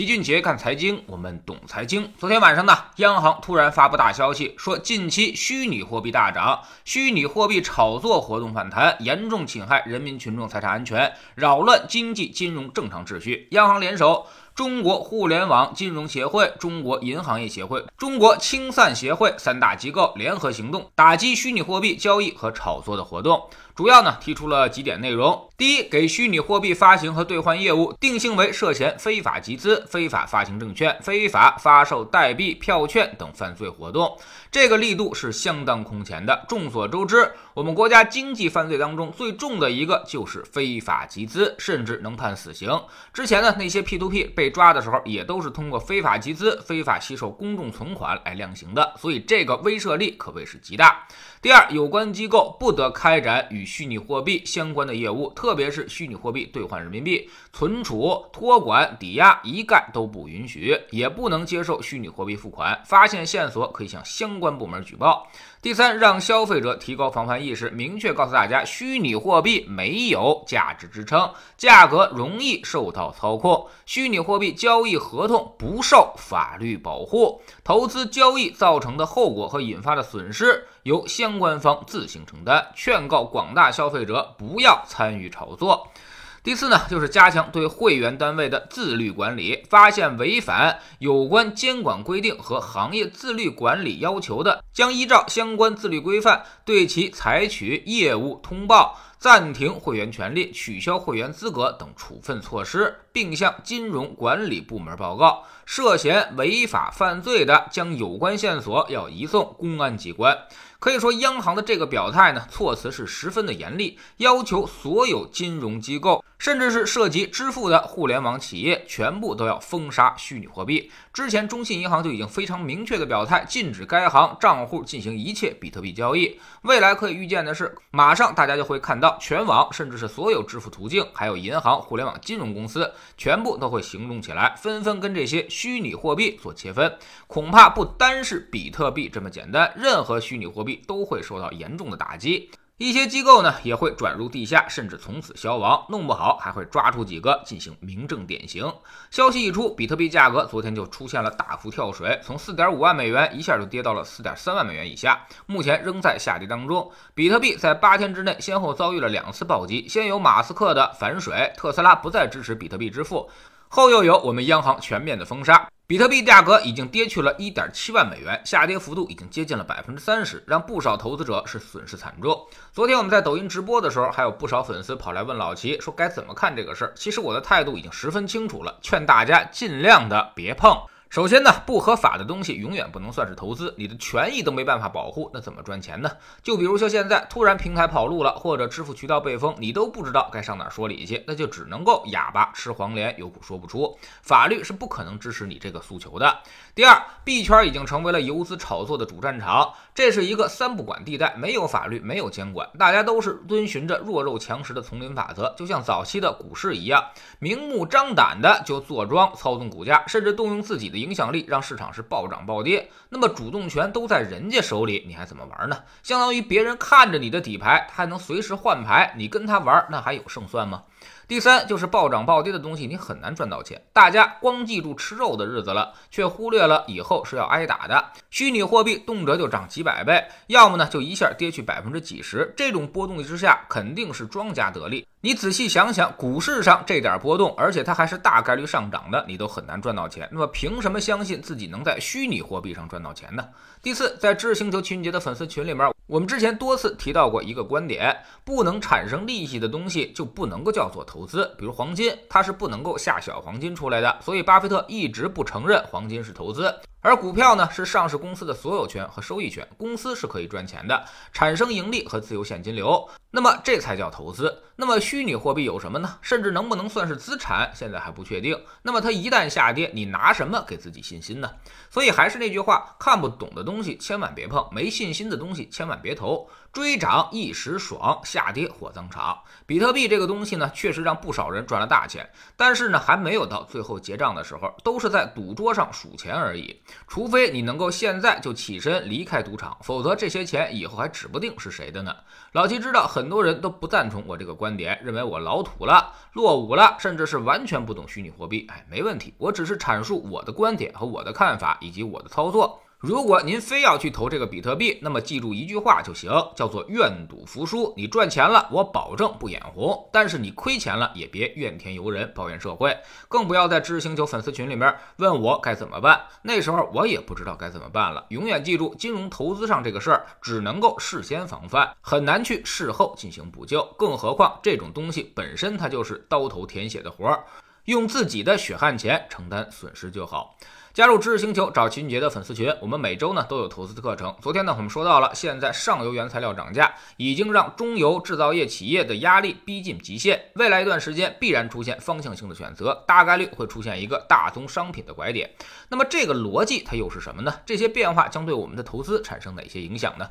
齐俊杰看财经，我们懂财经。昨天晚上呢，央行突然发布大消息，说近期虚拟货币大涨，虚拟货币炒作活动反弹，严重侵害人民群众财产安全，扰乱经济金融正常秩序。央行联手。中国互联网金融协会、中国银行业协会、中国清算协会三大机构联合行动，打击虚拟货币交易和炒作的活动。主要呢提出了几点内容：第一，给虚拟货币发行和兑换业务定性为涉嫌非法集资、非法发行证券、非法发售代币、票券等犯罪活动。这个力度是相当空前的。众所周知，我们国家经济犯罪当中最重的一个就是非法集资，甚至能判死刑。之前呢，那些 P2P 被抓的时候，也都是通过非法集资、非法吸收公众存款来量刑的，所以这个威慑力可谓是极大。第二，有关机构不得开展与虚拟货币相关的业务，特别是虚拟货币兑换人民币、存储、托管、抵押，一概都不允许，也不能接受虚拟货币付款。发现线索可以向相关部门举报。第三，让消费者提高防范意识，明确告诉大家，虚拟货币没有价值支撑，价格容易受到操控，虚拟货币交易合同不受法律保护，投资交易造成的后果和引发的损失由相关方自行承担，劝告广大消费者不要参与炒作。第四呢，就是加强对会员单位的自律管理，发现违反有关监管规定和行业自律管理要求的，将依照相关自律规范对其采取业务通报、暂停会员权利、取消会员资格等处分措施，并向金融管理部门报告。涉嫌违法犯罪的，将有关线索要移送公安机关。可以说，央行的这个表态呢，措辞是十分的严厉，要求所有金融机构。甚至是涉及支付的互联网企业，全部都要封杀虚拟货币。之前中信银行就已经非常明确的表态，禁止该行账户进行一切比特币交易。未来可以预见的是，马上大家就会看到全网，甚至是所有支付途径，还有银行、互联网金融公司，全部都会行动起来，纷纷跟这些虚拟货币做切分。恐怕不单是比特币这么简单，任何虚拟货币都会受到严重的打击。一些机构呢也会转入地下，甚至从此消亡，弄不好还会抓出几个进行明正典刑。消息一出，比特币价格昨天就出现了大幅跳水，从四点五万美元一下就跌到了四点三万美元以下，目前仍在下跌当中。比特币在八天之内先后遭遇了两次暴击，先有马斯克的反水，特斯拉不再支持比特币支付，后又有我们央行全面的封杀。比特币价格已经跌去了一点七万美元，下跌幅度已经接近了百分之三十，让不少投资者是损失惨重。昨天我们在抖音直播的时候，还有不少粉丝跑来问老齐说该怎么看这个事儿。其实我的态度已经十分清楚了，劝大家尽量的别碰。首先呢，不合法的东西永远不能算是投资，你的权益都没办法保护，那怎么赚钱呢？就比如说现在突然平台跑路了，或者支付渠道被封，你都不知道该上哪说理去，那就只能够哑巴吃黄连，有苦说不出。法律是不可能支持你这个诉求的。第二，币圈已经成为了游资炒作的主战场，这是一个三不管地带，没有法律，没有监管，大家都是遵循着弱肉强食的丛林法则，就像早期的股市一样，明目张胆的就坐庄操纵股价，甚至动用自己的。影响力让市场是暴涨暴跌，那么主动权都在人家手里，你还怎么玩呢？相当于别人看着你的底牌，他还能随时换牌，你跟他玩，那还有胜算吗？第三就是暴涨暴跌的东西，你很难赚到钱。大家光记住吃肉的日子了，却忽略了以后是要挨打的。虚拟货币动辄就涨几百倍，要么呢就一下跌去百分之几十，这种波动之下肯定是庄家得利。你仔细想想，股市上这点波动，而且它还是大概率上涨的，你都很难赚到钱。那么凭什么相信自己能在虚拟货币上赚到钱呢？第四，在知识星球秦杰的粉丝群里面，我们之前多次提到过一个观点：不能产生利息的东西就不能够叫做投资。比如黄金，它是不能够下小黄金出来的，所以巴菲特一直不承认黄金是投资。而股票呢，是上市公司的所有权和收益权，公司是可以赚钱的，产生盈利和自由现金流，那么这才叫投资。那么虚拟货币有什么呢？甚至能不能算是资产，现在还不确定。那么它一旦下跌，你拿什么给自己信心呢？所以还是那句话，看不懂的东西千万别碰，没信心的东西千万别投。追涨一时爽，下跌火葬场。比特币这个东西呢，确实让不少人赚了大钱，但是呢，还没有到最后结账的时候，都是在赌桌上数钱而已。除非你能够现在就起身离开赌场，否则这些钱以后还指不定是谁的呢。老齐知道很多人都不赞同我这个观点，认为我老土了、落伍了，甚至是完全不懂虚拟货币。哎，没问题，我只是阐述我的观点和我的看法以及我的操作。如果您非要去投这个比特币，那么记住一句话就行，叫做愿赌服输。你赚钱了，我保证不眼红；但是你亏钱了，也别怨天尤人，抱怨社会，更不要在知识星球粉丝群里面问我该怎么办。那时候我也不知道该怎么办了。永远记住，金融投资上这个事儿，只能够事先防范，很难去事后进行补救。更何况这种东西本身它就是刀头舔血的活儿，用自己的血汗钱承担损失就好。加入知识星球找秦杰的粉丝群，我们每周呢都有投资的课程。昨天呢我们说到了，现在上游原材料涨价，已经让中游制造业企业的压力逼近极限。未来一段时间必然出现方向性的选择，大概率会出现一个大宗商品的拐点。那么这个逻辑它又是什么呢？这些变化将对我们的投资产生哪些影响呢？